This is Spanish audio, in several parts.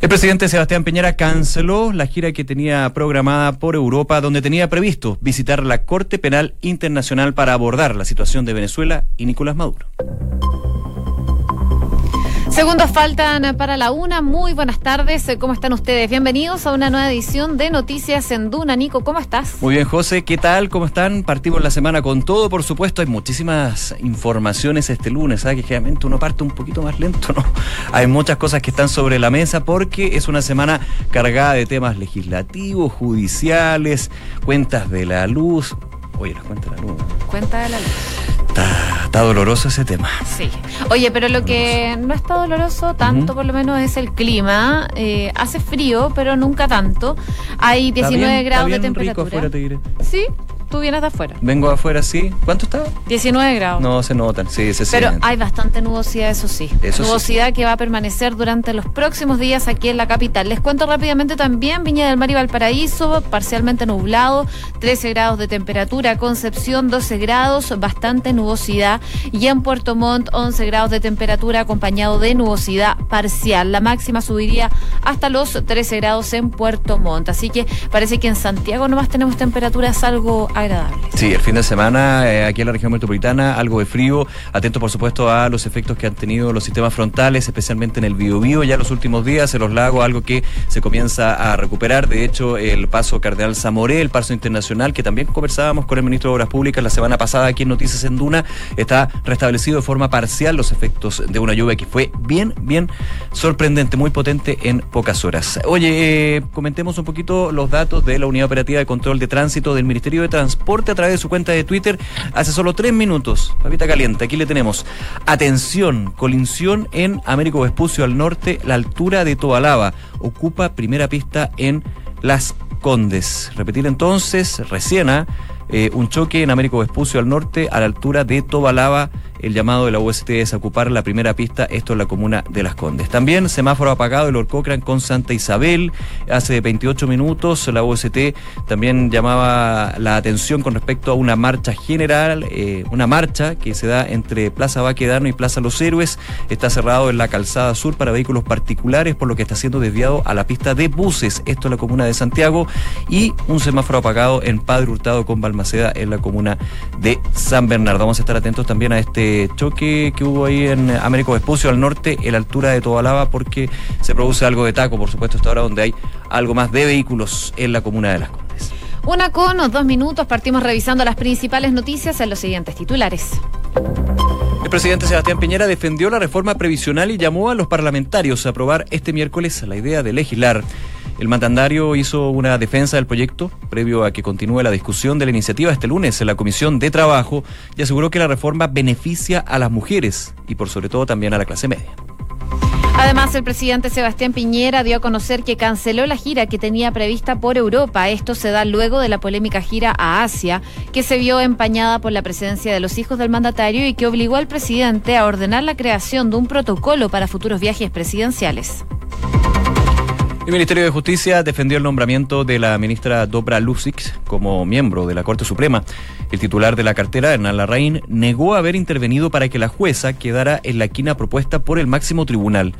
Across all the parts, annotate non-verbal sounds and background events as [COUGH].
El presidente Sebastián Piñera canceló la gira que tenía programada por Europa, donde tenía previsto visitar la Corte Penal Internacional para abordar la situación de Venezuela y Nicolás Maduro. Segundos faltan para la una. Muy buenas tardes. ¿Cómo están ustedes? Bienvenidos a una nueva edición de Noticias en Duna. Nico, ¿cómo estás? Muy bien, José. ¿Qué tal? ¿Cómo están? Partimos la semana con todo, por supuesto. Hay muchísimas informaciones este lunes. ¿sabes? Que generalmente uno parte un poquito más lento, ¿no? Hay muchas cosas que están sobre la mesa porque es una semana cargada de temas legislativos, judiciales, cuentas de la luz. Oye, las cuentas de la luz. Cuenta de la luz. Está, doloroso ese tema. Sí. Oye, pero lo que no está doloroso tanto, por lo menos, es el clima. Eh, hace frío, pero nunca tanto. Hay 19 grados de temperatura. Sí, Tú vienes de afuera. Vengo de afuera, sí. ¿Cuánto está? 19 grados. No, se notan, sí, se Pero hay bastante nubosidad, eso sí. nubosidad que va a permanecer durante los próximos días aquí en la capital. Les cuento rápidamente también Viña del Mar y Valparaíso, parcialmente nublado, 13 grados de temperatura, Concepción 12 grados, bastante nubosidad y en Puerto Montt 11 grados de temperatura acompañado de nubosidad parcial. La máxima subiría hasta los 13 grados en Puerto Montt. Así que parece que en Santiago nomás tenemos temperaturas algo Sí, el fin de semana eh, aquí en la región metropolitana, algo de frío. Atento, por supuesto, a los efectos que han tenido los sistemas frontales, especialmente en el Biobío. Ya los últimos días, en los lagos, algo que se comienza a recuperar. De hecho, el paso Cardenal Zamoré, el paso internacional, que también conversábamos con el ministro de Obras Públicas la semana pasada aquí en Noticias en Duna, está restablecido de forma parcial los efectos de una lluvia que fue bien, bien sorprendente, muy potente en pocas horas. Oye, eh, comentemos un poquito los datos de la Unidad Operativa de Control de Tránsito del Ministerio de Transporte Transporte a través de su cuenta de Twitter hace solo tres minutos. Papita caliente, aquí le tenemos. Atención, colisión en Américo Vespucio al norte, la altura de Tobalaba. Ocupa primera pista en Las Condes. Repetir entonces, recién, ¿ah? eh, un choque en Américo Vespucio al norte, a la altura de Tobalaba el llamado de la UST es ocupar la primera pista, esto en la comuna de Las Condes. También semáforo apagado el Orcocran con Santa Isabel. Hace 28 minutos la UST también llamaba la atención con respecto a una marcha general, eh, una marcha que se da entre Plaza Baquedano y Plaza Los Héroes. Está cerrado en la calzada sur para vehículos particulares, por lo que está siendo desviado a la pista de buses, esto en la comuna de Santiago. Y un semáforo apagado en Padre Hurtado con Balmaceda en la comuna de San Bernardo. Vamos a estar atentos también a este choque que hubo ahí en Américo Vespucio al norte, en la altura de Tobalaba, porque se produce algo de taco, por supuesto, hasta ahora donde hay algo más de vehículos en la comuna de Las Condes. Una con dos minutos, partimos revisando las principales noticias en los siguientes titulares. El presidente Sebastián Piñera defendió la reforma previsional y llamó a los parlamentarios a aprobar este miércoles la idea de legislar el mandandario hizo una defensa del proyecto previo a que continúe la discusión de la iniciativa este lunes en la Comisión de Trabajo y aseguró que la reforma beneficia a las mujeres y por sobre todo también a la clase media. Además, el presidente Sebastián Piñera dio a conocer que canceló la gira que tenía prevista por Europa. Esto se da luego de la polémica gira a Asia, que se vio empañada por la presencia de los hijos del mandatario y que obligó al presidente a ordenar la creación de un protocolo para futuros viajes presidenciales. El Ministerio de Justicia defendió el nombramiento de la ministra Dobra Lucic como miembro de la Corte Suprema. El titular de la cartera, Hernán Larraín, negó haber intervenido para que la jueza quedara en la quina propuesta por el máximo tribunal.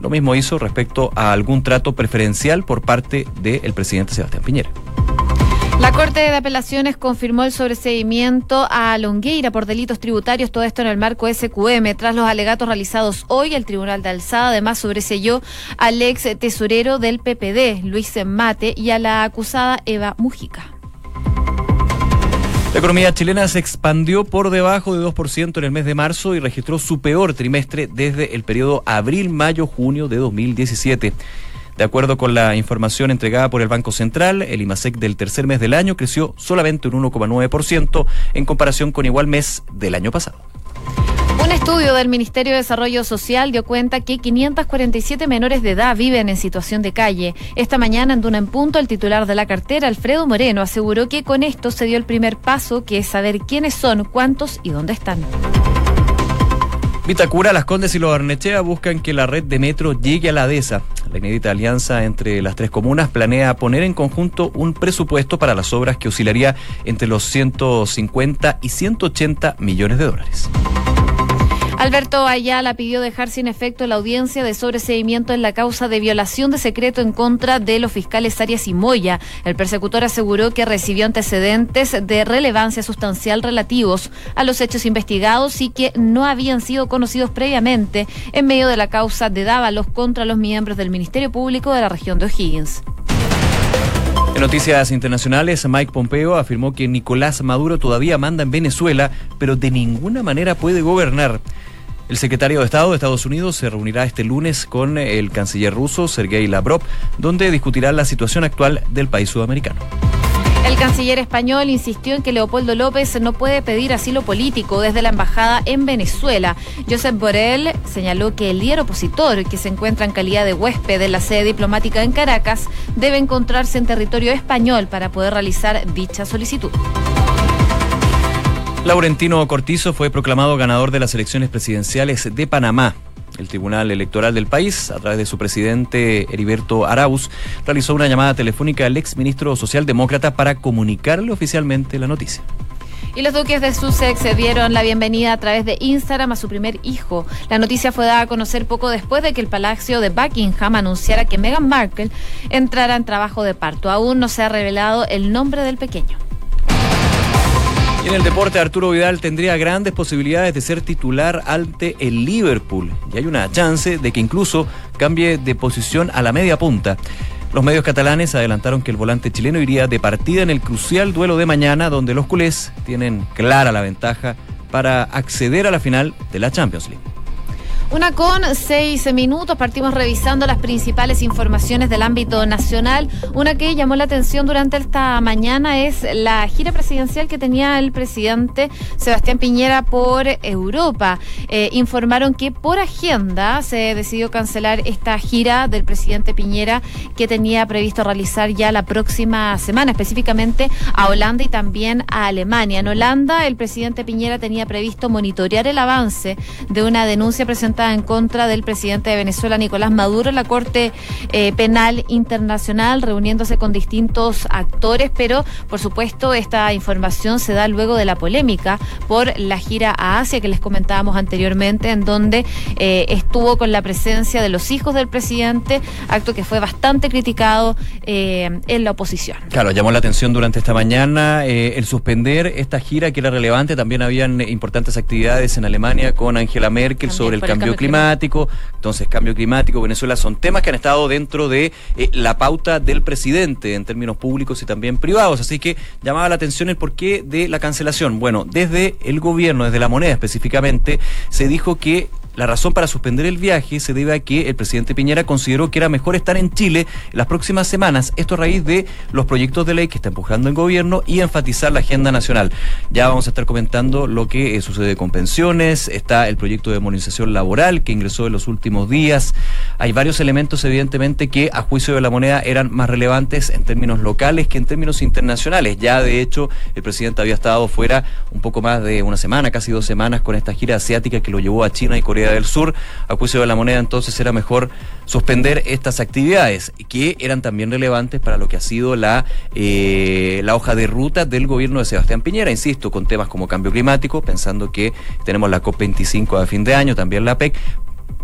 Lo mismo hizo respecto a algún trato preferencial por parte del presidente Sebastián Piñera. Corte de Apelaciones confirmó el sobreseimiento a Longueira por delitos tributarios, todo esto en el marco SQM. Tras los alegatos realizados hoy, el Tribunal de Alzada además sobreseyó al ex tesorero del PPD, Luis Mate, y a la acusada Eva Mujica. La economía chilena se expandió por debajo de 2% en el mes de marzo y registró su peor trimestre desde el periodo abril-mayo-junio de 2017. De acuerdo con la información entregada por el Banco Central, el IMASEC del tercer mes del año creció solamente un 1,9% en comparación con igual mes del año pasado. Un estudio del Ministerio de Desarrollo Social dio cuenta que 547 menores de edad viven en situación de calle. Esta mañana, en Duna en Punto, el titular de la cartera, Alfredo Moreno, aseguró que con esto se dio el primer paso, que es saber quiénes son, cuántos y dónde están. Vitacura, Las Condes y Los Arnechea buscan que la red de metro llegue a la DESA. La inédita alianza entre las tres comunas planea poner en conjunto un presupuesto para las obras que oscilaría entre los 150 y 180 millones de dólares. Alberto Ayala pidió dejar sin efecto la audiencia de sobreseimiento en la causa de violación de secreto en contra de los fiscales Arias y Moya. El persecutor aseguró que recibió antecedentes de relevancia sustancial relativos a los hechos investigados y que no habían sido conocidos previamente en medio de la causa de Dávalos contra los miembros del Ministerio Público de la región de O'Higgins. En noticias internacionales, Mike Pompeo afirmó que Nicolás Maduro todavía manda en Venezuela, pero de ninguna manera puede gobernar. El secretario de Estado de Estados Unidos se reunirá este lunes con el canciller ruso Sergei Lavrov, donde discutirá la situación actual del país sudamericano. El canciller español insistió en que Leopoldo López no puede pedir asilo político desde la embajada en Venezuela. Josep Borrell señaló que el líder opositor, que se encuentra en calidad de huésped en la sede diplomática en Caracas, debe encontrarse en territorio español para poder realizar dicha solicitud. Laurentino Cortizo fue proclamado ganador de las elecciones presidenciales de Panamá. El Tribunal Electoral del país, a través de su presidente Heriberto Arauz, realizó una llamada telefónica al exministro socialdemócrata para comunicarle oficialmente la noticia. Y los duques de Sussex se dieron la bienvenida a través de Instagram a su primer hijo. La noticia fue dada a conocer poco después de que el Palacio de Buckingham anunciara que Meghan Markle entrara en trabajo de parto. Aún no se ha revelado el nombre del pequeño en el deporte, Arturo Vidal tendría grandes posibilidades de ser titular ante el Liverpool. Y hay una chance de que incluso cambie de posición a la media punta. Los medios catalanes adelantaron que el volante chileno iría de partida en el crucial duelo de mañana, donde los culés tienen clara la ventaja para acceder a la final de la Champions League. Una con seis minutos, partimos revisando las principales informaciones del ámbito nacional. Una que llamó la atención durante esta mañana es la gira presidencial que tenía el presidente Sebastián Piñera por Europa. Eh, informaron que por agenda se decidió cancelar esta gira del presidente Piñera que tenía previsto realizar ya la próxima semana, específicamente a Holanda y también a Alemania. En Holanda, el presidente Piñera tenía previsto monitorear el avance de una denuncia presentada en contra del presidente de Venezuela, Nicolás Maduro, en la Corte eh, Penal Internacional, reuniéndose con distintos actores, pero por supuesto esta información se da luego de la polémica por la gira a Asia que les comentábamos anteriormente, en donde eh, estuvo con la presencia de los hijos del presidente, acto que fue bastante criticado eh, en la oposición. Claro, llamó la atención durante esta mañana el suspender esta gira que era relevante, también habían importantes actividades en Alemania con Angela Merkel sobre el cambio climático. Entonces, cambio climático, Venezuela son temas que han estado dentro de eh, la pauta del presidente en términos públicos y también privados. Así que llamaba la atención el porqué de la cancelación. Bueno, desde el gobierno, desde la moneda específicamente, se dijo que la razón para suspender el viaje se debe a que el presidente Piñera consideró que era mejor estar en Chile las próximas semanas, esto a raíz de los proyectos de ley que está empujando el gobierno y enfatizar la agenda nacional. Ya vamos a estar comentando lo que eh, sucede con pensiones, está el proyecto de modernización laboral que ingresó en los últimos días. Hay varios elementos, evidentemente, que a juicio de la moneda eran más relevantes en términos locales que en términos internacionales. Ya, de hecho, el presidente había estado fuera un poco más de una semana, casi dos semanas, con esta gira asiática que lo llevó a China y Corea del Sur. A de la moneda, entonces era mejor suspender estas actividades, que eran también relevantes para lo que ha sido la, eh, la hoja de ruta del gobierno de Sebastián Piñera, insisto, con temas como cambio climático, pensando que tenemos la COP25 a fin de año, también la PEC,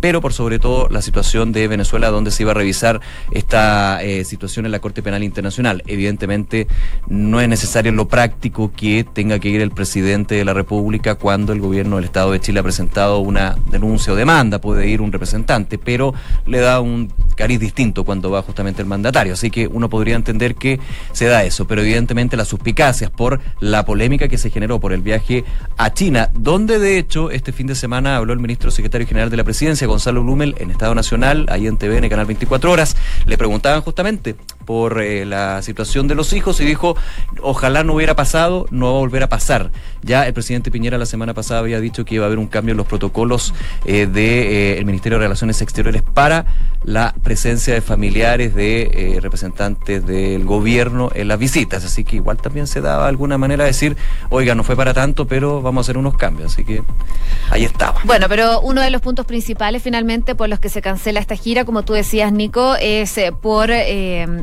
pero por sobre todo la situación de Venezuela, donde se iba a revisar esta eh, situación en la Corte Penal Internacional. Evidentemente, no es necesario en lo práctico que tenga que ir el presidente de la República cuando el gobierno del Estado de Chile ha presentado una denuncia o demanda, puede ir un representante, pero le da un cariz distinto cuando va justamente el mandatario. Así que uno podría entender que se da eso, pero evidentemente las suspicacias por la polémica que se generó por el viaje a China, donde de hecho este fin de semana habló el ministro secretario general de la presidencia, Gonzalo Blumel en Estado Nacional, ahí en TV, en el canal 24 Horas, le preguntaban justamente por eh, la situación de los hijos y dijo, ojalá no hubiera pasado, no va a volver a pasar. Ya el presidente Piñera la semana pasada había dicho que iba a haber un cambio en los protocolos del eh, de, eh, Ministerio de Relaciones Exteriores para la presencia de familiares de eh, representantes del gobierno en las visitas. Así que igual también se daba alguna manera de decir, oiga, no fue para tanto, pero vamos a hacer unos cambios. Así que ahí estaba. Bueno, pero uno de los puntos principales finalmente por los que se cancela esta gira, como tú decías, Nico, es por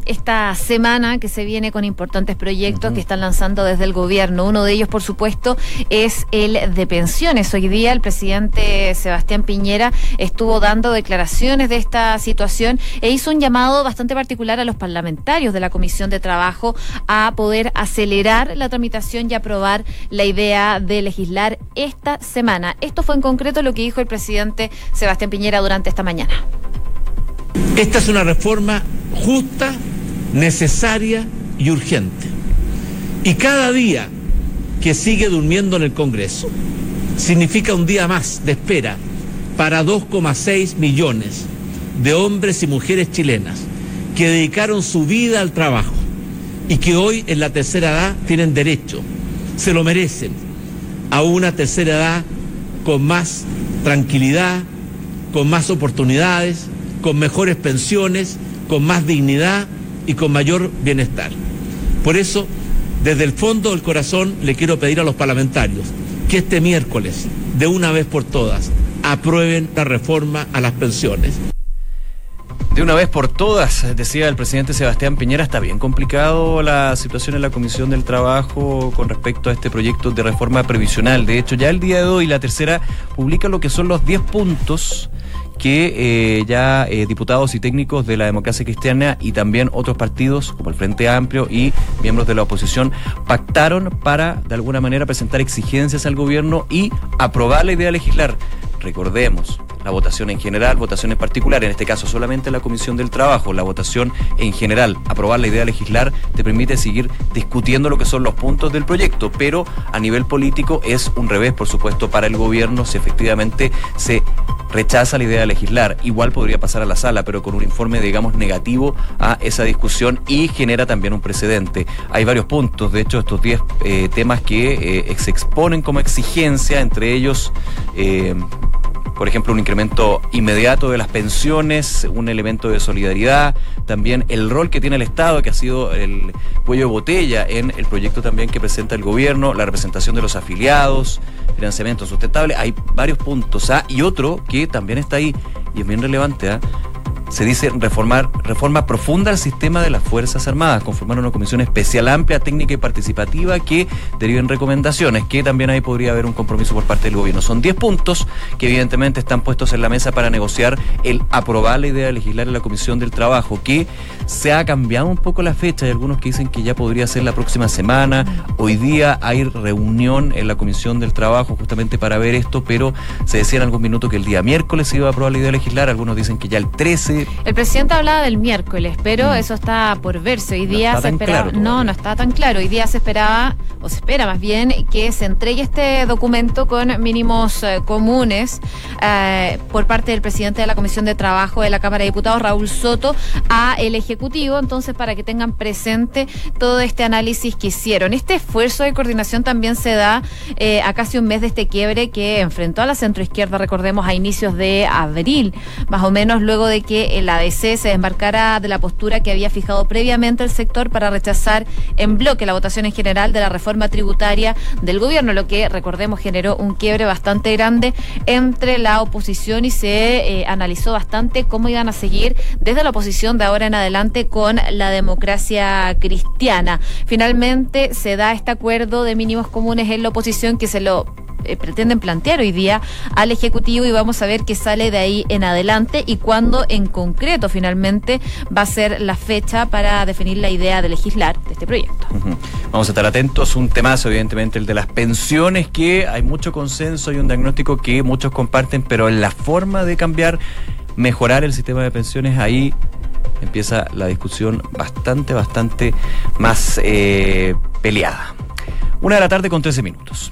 esta semana que se viene con importantes proyectos que están lanzando desde el gobierno. Uno de ellos, por supuesto, es el de pensiones. Hoy día el presidente Sebastián Piñera estuvo dando declaraciones de esta situación situación e hizo un llamado bastante particular a los parlamentarios de la Comisión de Trabajo a poder acelerar la tramitación y aprobar la idea de legislar esta semana. Esto fue en concreto lo que dijo el presidente Sebastián Piñera durante esta mañana. Esta es una reforma justa, necesaria y urgente. Y cada día que sigue durmiendo en el Congreso significa un día más de espera para 2,6 millones de hombres y mujeres chilenas que dedicaron su vida al trabajo y que hoy en la tercera edad tienen derecho, se lo merecen, a una tercera edad con más tranquilidad, con más oportunidades, con mejores pensiones, con más dignidad y con mayor bienestar. Por eso, desde el fondo del corazón, le quiero pedir a los parlamentarios que este miércoles, de una vez por todas, aprueben la reforma a las pensiones. De una vez por todas, decía el presidente Sebastián Piñera, está bien complicado la situación en la Comisión del Trabajo con respecto a este proyecto de reforma previsional. De hecho, ya el día de hoy la tercera publica lo que son los 10 puntos que eh, ya eh, diputados y técnicos de la democracia cristiana y también otros partidos como el Frente Amplio y miembros de la oposición pactaron para de alguna manera presentar exigencias al gobierno y aprobar la idea de legislar. Recordemos, la votación en general, votación en particular, en este caso solamente la Comisión del Trabajo, la votación en general, aprobar la idea de legislar, te permite seguir discutiendo lo que son los puntos del proyecto, pero a nivel político es un revés, por supuesto, para el gobierno si efectivamente se rechaza la idea de legislar. Igual podría pasar a la sala, pero con un informe, digamos, negativo a esa discusión y genera también un precedente. Hay varios puntos, de hecho, estos 10 eh, temas que eh, se exponen como exigencia, entre ellos... Eh, por ejemplo, un incremento inmediato de las pensiones, un elemento de solidaridad, también el rol que tiene el Estado, que ha sido el cuello de botella en el proyecto también que presenta el gobierno, la representación de los afiliados, financiamiento sustentable, hay varios puntos. ¿ah? Y otro que también está ahí y es bien relevante, ¿ah? Se dice reformar, reforma profunda al sistema de las Fuerzas Armadas, conformar una comisión especial amplia, técnica y participativa que deriven recomendaciones, que también ahí podría haber un compromiso por parte del gobierno. Son 10 puntos que evidentemente están puestos en la mesa para negociar el aprobar la idea de legislar en la Comisión del Trabajo, que se ha cambiado un poco la fecha, hay algunos que dicen que ya podría ser la próxima semana, hoy día hay reunión en la Comisión del Trabajo justamente para ver esto, pero se decía en algún minuto que el día miércoles se iba a aprobar la idea de legislar, algunos dicen que ya el 13 el presidente hablaba del miércoles, pero mm. eso está por verse. Hoy día se esperaba. no, no está tan claro. Hoy día se esperaba, o se espera más bien, que se entregue este documento con mínimos eh, comunes eh, por parte del presidente de la Comisión de Trabajo de la Cámara de Diputados, Raúl Soto, a el Ejecutivo. Entonces, para que tengan presente todo este análisis que hicieron. Este esfuerzo de coordinación también se da eh, a casi un mes de este quiebre que enfrentó a la centroizquierda, recordemos, a inicios de abril, más o menos luego de que el ADC se desmarcara de la postura que había fijado previamente el sector para rechazar en bloque la votación en general de la reforma tributaria del gobierno, lo que, recordemos, generó un quiebre bastante grande entre la oposición y se eh, analizó bastante cómo iban a seguir desde la oposición de ahora en adelante con la democracia cristiana. Finalmente se da este acuerdo de mínimos comunes en la oposición que se lo eh, pretenden plantear hoy día al Ejecutivo y vamos a ver qué sale de ahí en adelante y cuándo en concreto finalmente va a ser la fecha para definir la idea de legislar de este proyecto. Vamos a estar atentos. Un temazo, evidentemente, el de las pensiones, que hay mucho consenso y un diagnóstico que muchos comparten, pero en la forma de cambiar, mejorar el sistema de pensiones, ahí empieza la discusión bastante, bastante más eh, peleada. Una de la tarde con 13 minutos.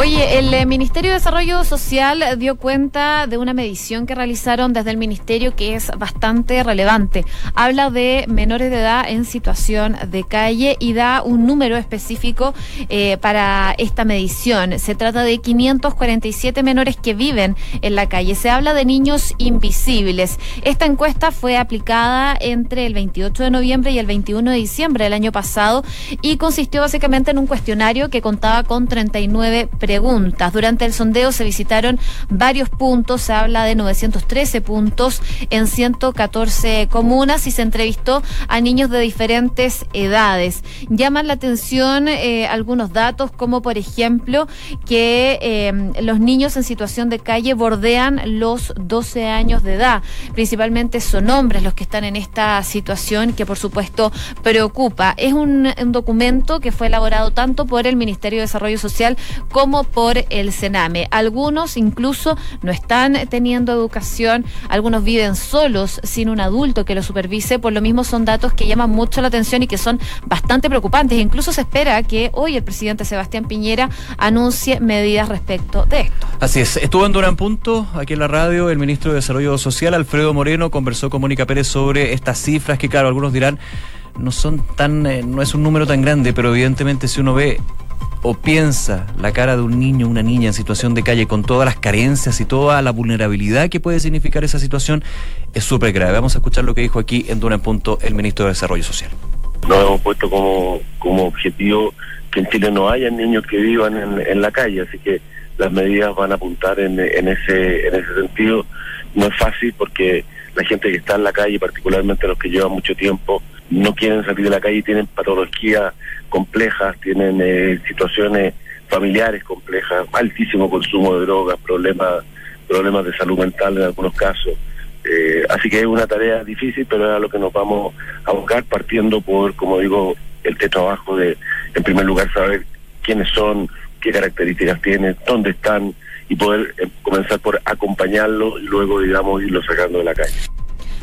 Oye, el eh, Ministerio de Desarrollo Social dio cuenta de una medición que realizaron desde el Ministerio que es bastante relevante. Habla de menores de edad en situación de calle y da un número específico eh, para esta medición. Se trata de 547 menores que viven en la calle. Se habla de niños invisibles. Esta encuesta fue aplicada entre el 28 de noviembre y el 21 de diciembre del año pasado y consistió básicamente en un cuestionario que contaba con 39 preguntas. Durante el sondeo se visitaron varios puntos, se habla de 913 puntos en 114 comunas y se entrevistó a niños de diferentes edades. Llaman la atención eh, algunos datos como por ejemplo que eh, los niños en situación de calle bordean los 12 años de edad. Principalmente son hombres los que están en esta situación que por supuesto preocupa. Es un, un documento que fue elaborado tanto por el Ministerio de Desarrollo Social como por el Sename. Algunos incluso no están teniendo educación, algunos viven solos sin un adulto que los supervise, por lo mismo son datos que llaman mucho la atención y que son bastante preocupantes. Incluso se espera que hoy el presidente Sebastián Piñera anuncie medidas respecto de esto. Así es, estuvo en Durán Punto, aquí en la radio, el ministro de Desarrollo Social, Alfredo Moreno, conversó con Mónica Pérez sobre estas cifras que, claro, algunos dirán no son tan, eh, no es un número tan grande, pero evidentemente si uno ve o piensa la cara de un niño, una niña en situación de calle con todas las carencias y toda la vulnerabilidad que puede significar esa situación, es súper grave. Vamos a escuchar lo que dijo aquí en Duna en Punto el ministro de Desarrollo Social. Nos hemos puesto como, como objetivo que en Chile no haya niños que vivan en, la calle, así que las medidas van a apuntar en, en, ese, en ese sentido. No es fácil porque la gente que está en la calle, particularmente los que llevan mucho tiempo, no quieren salir de la calle tienen patologías complejas, tienen eh, situaciones familiares complejas, altísimo consumo de drogas, problemas, problemas de salud mental en algunos casos. Eh, así que es una tarea difícil, pero es a lo que nos vamos a buscar, partiendo por, como digo, el trabajo de, en primer lugar, saber quiénes son, qué características tienen, dónde están y poder eh, comenzar por acompañarlos y luego, digamos, irlos sacando de la calle.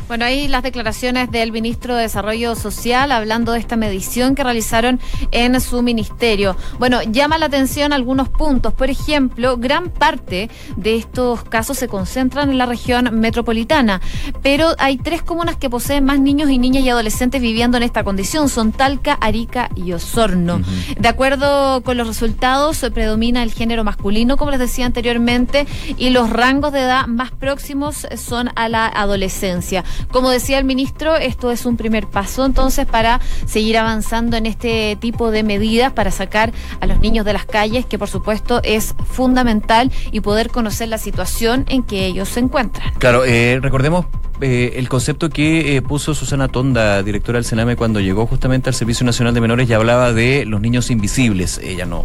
Bueno, ahí las declaraciones del ministro de Desarrollo Social hablando de esta medición que realizaron en su ministerio. Bueno, llama la atención algunos puntos. Por ejemplo, gran parte de estos casos se concentran en la región metropolitana, pero hay tres comunas que poseen más niños y niñas y adolescentes viviendo en esta condición. Son Talca, Arica y Osorno. De acuerdo con los resultados, predomina el género masculino, como les decía anteriormente, y los rangos de edad más próximos son a la adolescencia. Como decía el ministro, esto es un primer paso entonces para seguir avanzando en este tipo de medidas para sacar a los niños de las calles, que por supuesto es fundamental y poder conocer la situación en que ellos se encuentran. Claro, eh, recordemos eh, el concepto que eh, puso Susana Tonda, directora del Sename, cuando llegó justamente al Servicio Nacional de Menores, ya hablaba de los niños invisibles. Ella no,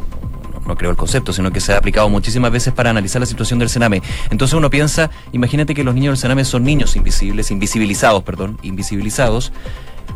no creo el concepto, sino que se ha aplicado muchísimas veces para analizar la situación del Sename. Entonces uno piensa, imagínate que los niños del Sename son niños invisibles, invisibilizados, perdón, invisibilizados.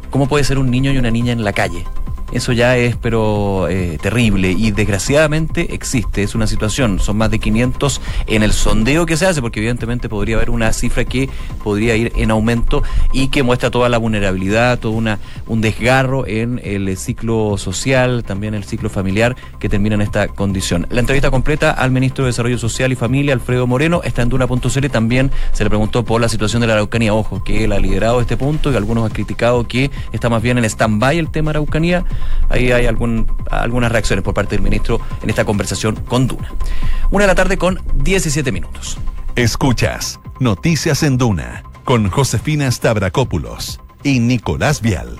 ¿Cómo puede ser un niño y una niña en la calle? Eso ya es, pero eh, terrible y desgraciadamente existe, es una situación. Son más de 500 en el sondeo que se hace, porque evidentemente podría haber una cifra que podría ir en aumento y que muestra toda la vulnerabilidad, todo una, un desgarro en el ciclo social, también el ciclo familiar que termina en esta condición. La entrevista completa al ministro de Desarrollo Social y Familia, Alfredo Moreno, está en Duna.cl. También se le preguntó por la situación de la Araucanía. Ojo, que él ha liderado este punto y algunos han criticado que está más bien en stand-by el tema Araucanía ahí hay algunas reacciones por parte del ministro en esta conversación con Duna. Una de la tarde con 17 minutos. Escuchas Noticias en Duna con Josefina Stavrakopoulos y Nicolás Vial.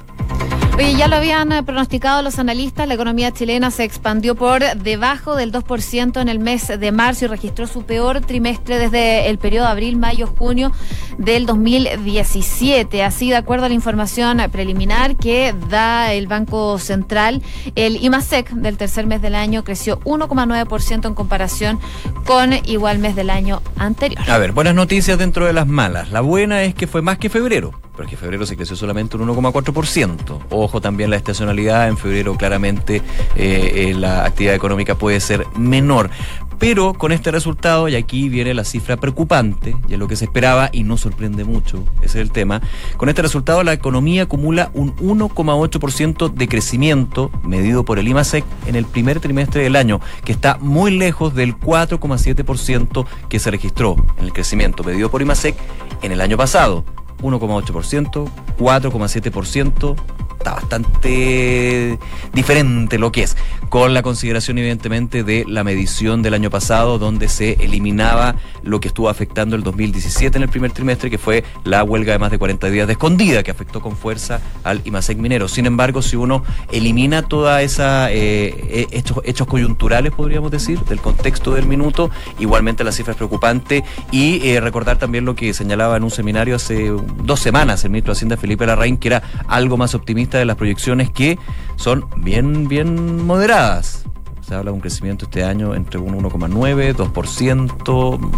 Oye, ya lo habían eh, pronosticado los analistas, la economía chilena se expandió por debajo del 2% en el mes de marzo y registró su peor trimestre desde el periodo abril, mayo, junio del 2017. Así, de acuerdo a la información preliminar que da el Banco Central, el IMASEC del tercer mes del año creció 1,9% en comparación con igual mes del año anterior. A ver, buenas noticias dentro de las malas. La buena es que fue más que febrero porque febrero se creció solamente un 1,4%. Ojo también la estacionalidad, en febrero claramente eh, eh, la actividad económica puede ser menor. Pero con este resultado, y aquí viene la cifra preocupante, y es lo que se esperaba y no sorprende mucho, ese es el tema, con este resultado la economía acumula un 1,8% de crecimiento medido por el IMASEC en el primer trimestre del año, que está muy lejos del 4,7% que se registró en el crecimiento medido por IMASEC en el año pasado. 1,8%, 4,7%, está bastante diferente lo que es, con la consideración evidentemente de la medición del año pasado, donde se eliminaba lo que estuvo afectando el 2017 en el primer trimestre, que fue la huelga de más de 40 días de escondida, que afectó con fuerza al IMASEC minero. Sin embargo, si uno elimina toda esa eh, estos hechos coyunturales, podríamos decir, del contexto del minuto, igualmente la cifra es preocupante y eh, recordar también lo que señalaba en un seminario hace dos semanas el ministro de Hacienda Felipe Larraín, que era algo más optimista de las proyecciones que son bien, bien moderadas. Se habla de un crecimiento este año entre un 1,9, 2%,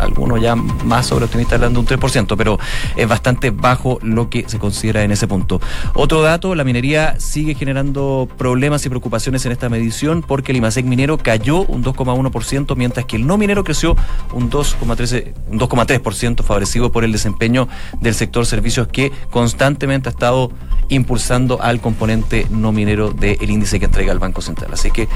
algunos ya más sobre optimistas hablando de un 3%, pero es bastante bajo lo que se considera en ese punto. Otro dato, la minería sigue generando problemas y preocupaciones en esta medición porque el IMASEC minero cayó un 2,1%, mientras que el no minero creció un 2,3%, un 2,3% favorecido por el desempeño del sector servicios que constantemente ha estado impulsando al componente no minero del índice que entrega el Banco Central. Así que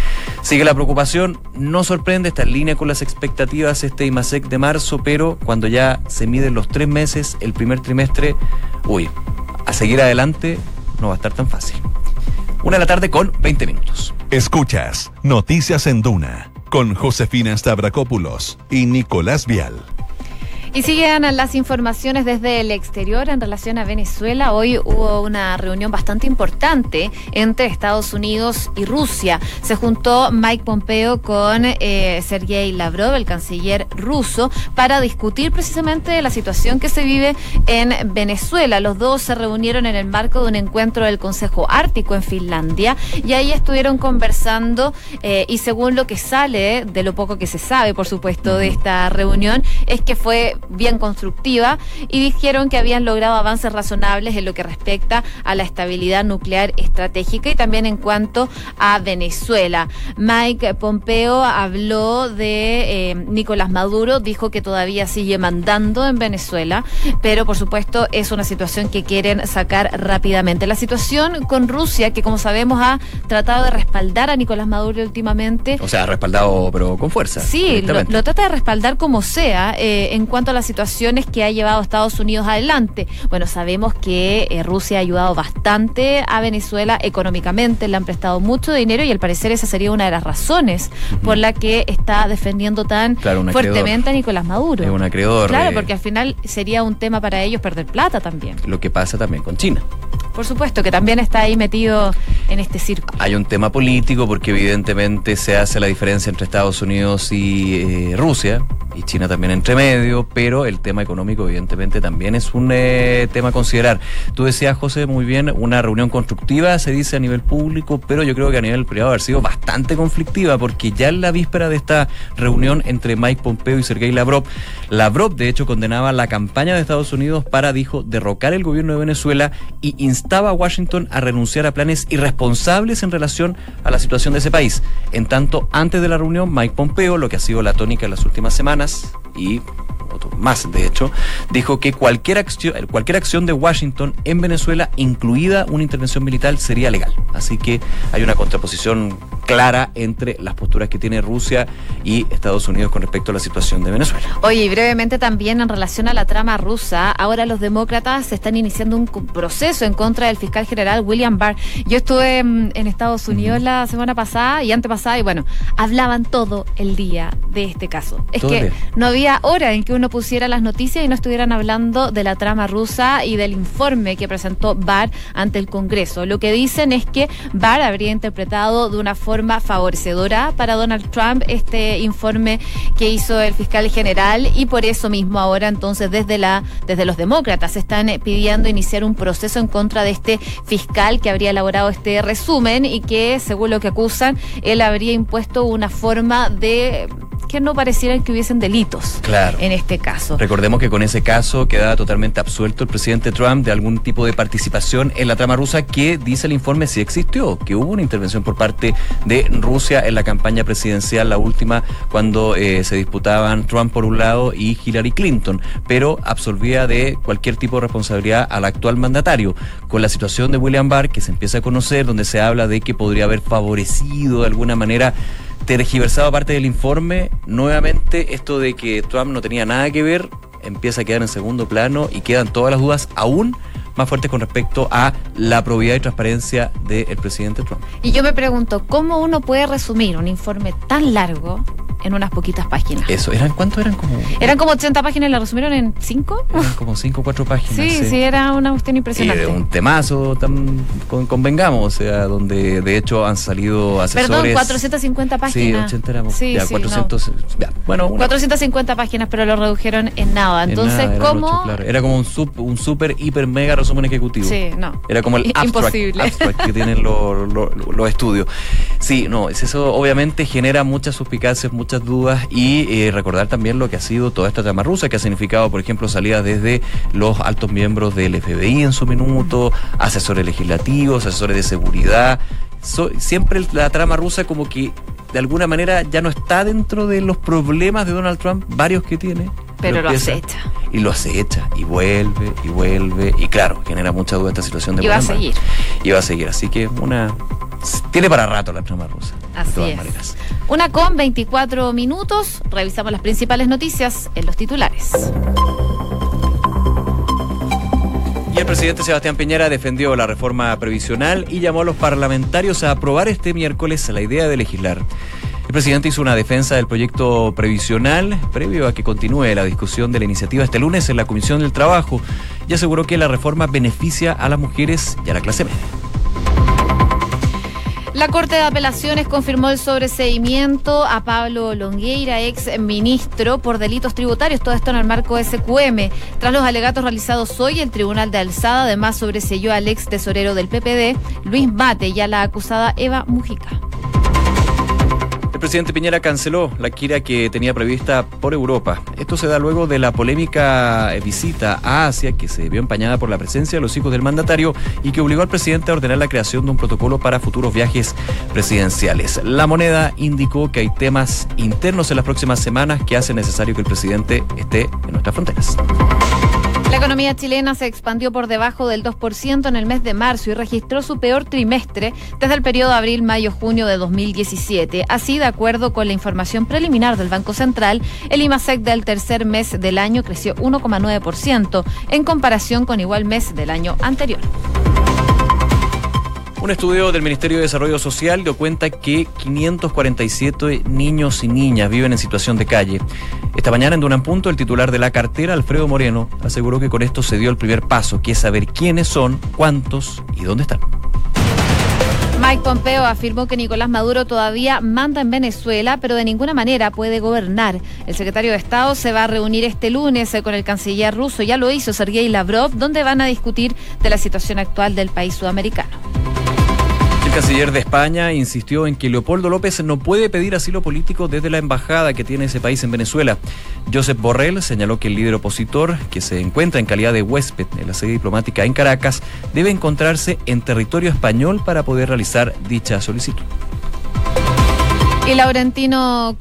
Sigue la preocupación, no sorprende, está en línea con las expectativas este IMASEC de marzo, pero cuando ya se miden los tres meses, el primer trimestre, uy, a seguir adelante no va a estar tan fácil. Una de la tarde con 20 minutos. Escuchas Noticias en Duna con Josefina Stavrakopoulos y Nicolás Vial. Y siguen las informaciones desde el exterior en relación a Venezuela. Hoy hubo una reunión bastante importante entre Estados Unidos y Rusia. Se juntó Mike Pompeo con eh, Sergei Lavrov, el canciller ruso, para discutir precisamente la situación que se vive en Venezuela. Los dos se reunieron en el marco de un encuentro del Consejo Ártico en Finlandia y ahí estuvieron conversando eh, y según lo que sale de lo poco que se sabe, por supuesto, de esta reunión, es que fue bien constructiva y dijeron que habían logrado avances razonables en lo que respecta a la estabilidad nuclear estratégica y también en cuanto a Venezuela. Mike Pompeo habló de eh, Nicolás Maduro, dijo que todavía sigue mandando en Venezuela, pero por supuesto es una situación que quieren sacar rápidamente. La situación con Rusia, que como sabemos ha tratado de respaldar a Nicolás Maduro últimamente. O sea, ha respaldado pero con fuerza. Sí, lo, trata de respaldar como sea eh, en cuanto a las situaciones que ha llevado Estados Unidos adelante. Bueno, sabemos que eh, Rusia ha ayudado bastante a Venezuela económicamente, le han prestado mucho dinero y al parecer esa sería una de las razones por la que está defendiendo tan fuertemente a Nicolás Maduro. Es un acreedor. Claro, porque al final sería un tema para ellos perder plata también. Lo que pasa también con China. Por supuesto, que también está ahí metido en este circo. Hay un tema político porque evidentemente se hace la diferencia entre Estados Unidos y eh, Rusia y China también entre medio, pero el tema económico evidentemente también es un eh, tema a considerar. Tú decías, José, muy bien, una reunión constructiva se dice a nivel público, pero yo creo que a nivel privado haber sido bastante conflictiva porque ya en la víspera de esta reunión entre Mike Pompeo y Sergei Lavrov, Lavrov de hecho condenaba la campaña de Estados Unidos para, dijo, derrocar el gobierno de Venezuela y instaba a Washington a renunciar a planes irresponsables en relación a la situación de ese país. En tanto, antes de la reunión, Mike Pompeo, lo que ha sido la tónica en las últimas semanas y más de hecho, dijo que cualquier acción, cualquier acción de Washington en Venezuela, incluida una intervención militar, sería legal. Así que hay una contraposición clara entre las posturas que tiene Rusia y Estados Unidos con respecto a la situación de Venezuela. Oye, y brevemente también en relación a la trama rusa, ahora los demócratas están iniciando un proceso en contra del fiscal general William Barr. Yo estuve en Estados Unidos la semana pasada y antepasada y bueno, hablaban todo el día de este caso. Es que no había hora en que uno pusiera las noticias y no estuvieran hablando de la trama rusa y del informe que presentó Barr ante el Congreso. Lo que dicen es que Barr habría interpretado de una forma favorecedora para Donald Trump este informe que hizo el fiscal general y por eso mismo ahora entonces desde la desde los demócratas están pidiendo iniciar un proceso en contra de este fiscal que habría elaborado este resumen y que según lo que acusan él habría impuesto una forma de origen no pareciera que hubiesen delitos claro. en este caso. Recordemos que con ese caso quedaba totalmente absuelto el presidente Trump de algún tipo de participación en la trama rusa que dice el informe sí existió, que hubo una intervención por parte de Rusia en la campaña presidencial, la última, cuando eh, se disputaban Trump por un lado y Hillary Clinton, pero absolvía de cualquier tipo de responsabilidad al actual mandatario. Con la situación de William Barr, que se empieza a conocer, donde se habla de que podría haber favorecido de alguna manera tergiversado parte del informe, nuevamente esto de que Trump no tenía nada que ver empieza a quedar en segundo plano y quedan todas las dudas aún más fuertes con respecto a la probidad y transparencia del presidente Trump. Y yo me pregunto, ¿cómo uno puede resumir un informe tan largo en unas poquitas páginas. Eso, ¿eran cuánto eran como? Eran como 80 páginas la resumieron en 5. Eran como 5 o 4 páginas. Sí, sí, era una cuestión impresionante. Y de un temazo, tan, convengamos, o sea, donde de hecho han salido asesores. Perdón, 450 páginas. Sí, 80 éramos. Sí, ya, 400. Ya, bueno, una, 450 páginas, pero lo redujeron en nada. Entonces, en nada, ¿cómo? claro. Era como un, sub, un super, hiper, mega resumen ejecutivo. Sí, no. Era como el [LAUGHS] abstract, abstract que tienen los, los, los estudios. Sí, no, es eso obviamente genera muchas suspicacias, muchas dudas y y eh, recordar también lo que ha sido toda esta trama rusa, que ha significado, por ejemplo, salidas desde los altos miembros del FBI en su minuto, asesores legislativos, asesores de seguridad. siempre la trama rusa como que de alguna manera ya no está dentro de los problemas de Donald Trump, varios que tiene. Pero lo acecha. Y lo acecha, y vuelve, y vuelve, y claro, genera mucha duda esta situación de Y va a seguir. Y va a seguir, así que una... Tiene para rato la trama rusa. Así de todas es. Maneras. Una con 24 minutos. Revisamos las principales noticias en los titulares. Y el presidente Sebastián Piñera defendió la reforma previsional y llamó a los parlamentarios a aprobar este miércoles la idea de legislar. El presidente hizo una defensa del proyecto previsional previo a que continúe la discusión de la iniciativa este lunes en la Comisión del Trabajo y aseguró que la reforma beneficia a las mujeres y a la clase media. La Corte de Apelaciones confirmó el sobreseimiento a Pablo Longueira, ex ministro, por delitos tributarios. Todo esto en el marco SQM. Tras los alegatos realizados hoy, el Tribunal de Alzada además sobreseyó al ex tesorero del PPD, Luis Mate, y a la acusada Eva Mujica. El presidente Piñera canceló la gira que tenía prevista por Europa. Esto se da luego de la polémica visita a Asia que se vio empañada por la presencia de los hijos del mandatario y que obligó al presidente a ordenar la creación de un protocolo para futuros viajes presidenciales. La moneda indicó que hay temas internos en las próximas semanas que hacen necesario que el presidente esté en nuestras fronteras. La economía chilena se expandió por debajo del 2% en el mes de marzo y registró su peor trimestre desde el periodo abril-mayo-junio de 2017. Así, de acuerdo con la información preliminar del Banco Central, el IMASEC del tercer mes del año creció 1,9% en comparación con igual mes del año anterior. Un estudio del Ministerio de Desarrollo Social dio cuenta que 547 niños y niñas viven en situación de calle. Esta mañana en Dunan Punto, el titular de la cartera, Alfredo Moreno, aseguró que con esto se dio el primer paso, que es saber quiénes son, cuántos y dónde están. Mike Pompeo afirmó que Nicolás Maduro todavía manda en Venezuela, pero de ninguna manera puede gobernar. El secretario de Estado se va a reunir este lunes con el canciller ruso, ya lo hizo Sergei Lavrov, donde van a discutir de la situación actual del país sudamericano. El canciller de España insistió en que Leopoldo López no puede pedir asilo político desde la embajada que tiene ese país en Venezuela. Josep Borrell señaló que el líder opositor, que se encuentra en calidad de huésped en la sede diplomática en Caracas, debe encontrarse en territorio español para poder realizar dicha solicitud. Y Laurentino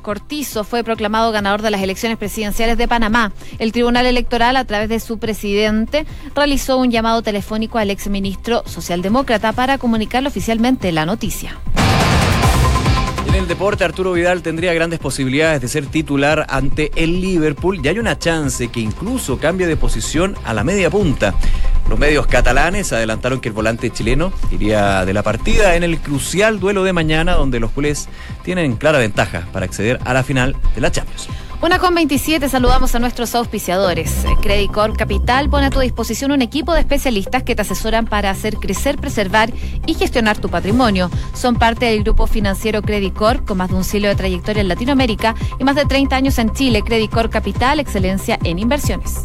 Cortizo fue proclamado ganador de las elecciones presidenciales de Panamá. El Tribunal Electoral, a través de su presidente, realizó un llamado telefónico al exministro socialdemócrata para comunicarle oficialmente la noticia. En el deporte, Arturo Vidal tendría grandes posibilidades de ser titular ante el Liverpool y hay una chance que incluso cambie de posición a la media punta. Los medios catalanes adelantaron que el volante chileno iría de la partida en el crucial duelo de mañana, donde los culés tienen clara ventaja para acceder a la final de la Champions. Una con 27, saludamos a nuestros auspiciadores. Credit Corp Capital pone a tu disposición un equipo de especialistas que te asesoran para hacer crecer, preservar y gestionar tu patrimonio. Son parte del grupo financiero Credit Corp con más de un siglo de trayectoria en Latinoamérica y más de 30 años en Chile. Credit Corp Capital, excelencia en inversiones.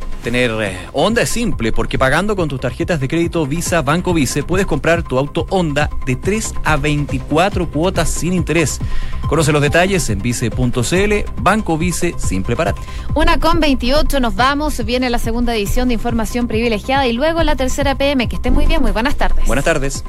tener eh, Honda es simple porque pagando con tus tarjetas de crédito Visa Banco Vice puedes comprar tu auto Honda de 3 a 24 cuotas sin interés. Conoce los detalles en vice.cl, Banco Vice, simple para ti. Una con 28, nos vamos, viene la segunda edición de Información Privilegiada y luego la tercera PM. Que esté muy bien, muy buenas tardes. Buenas tardes.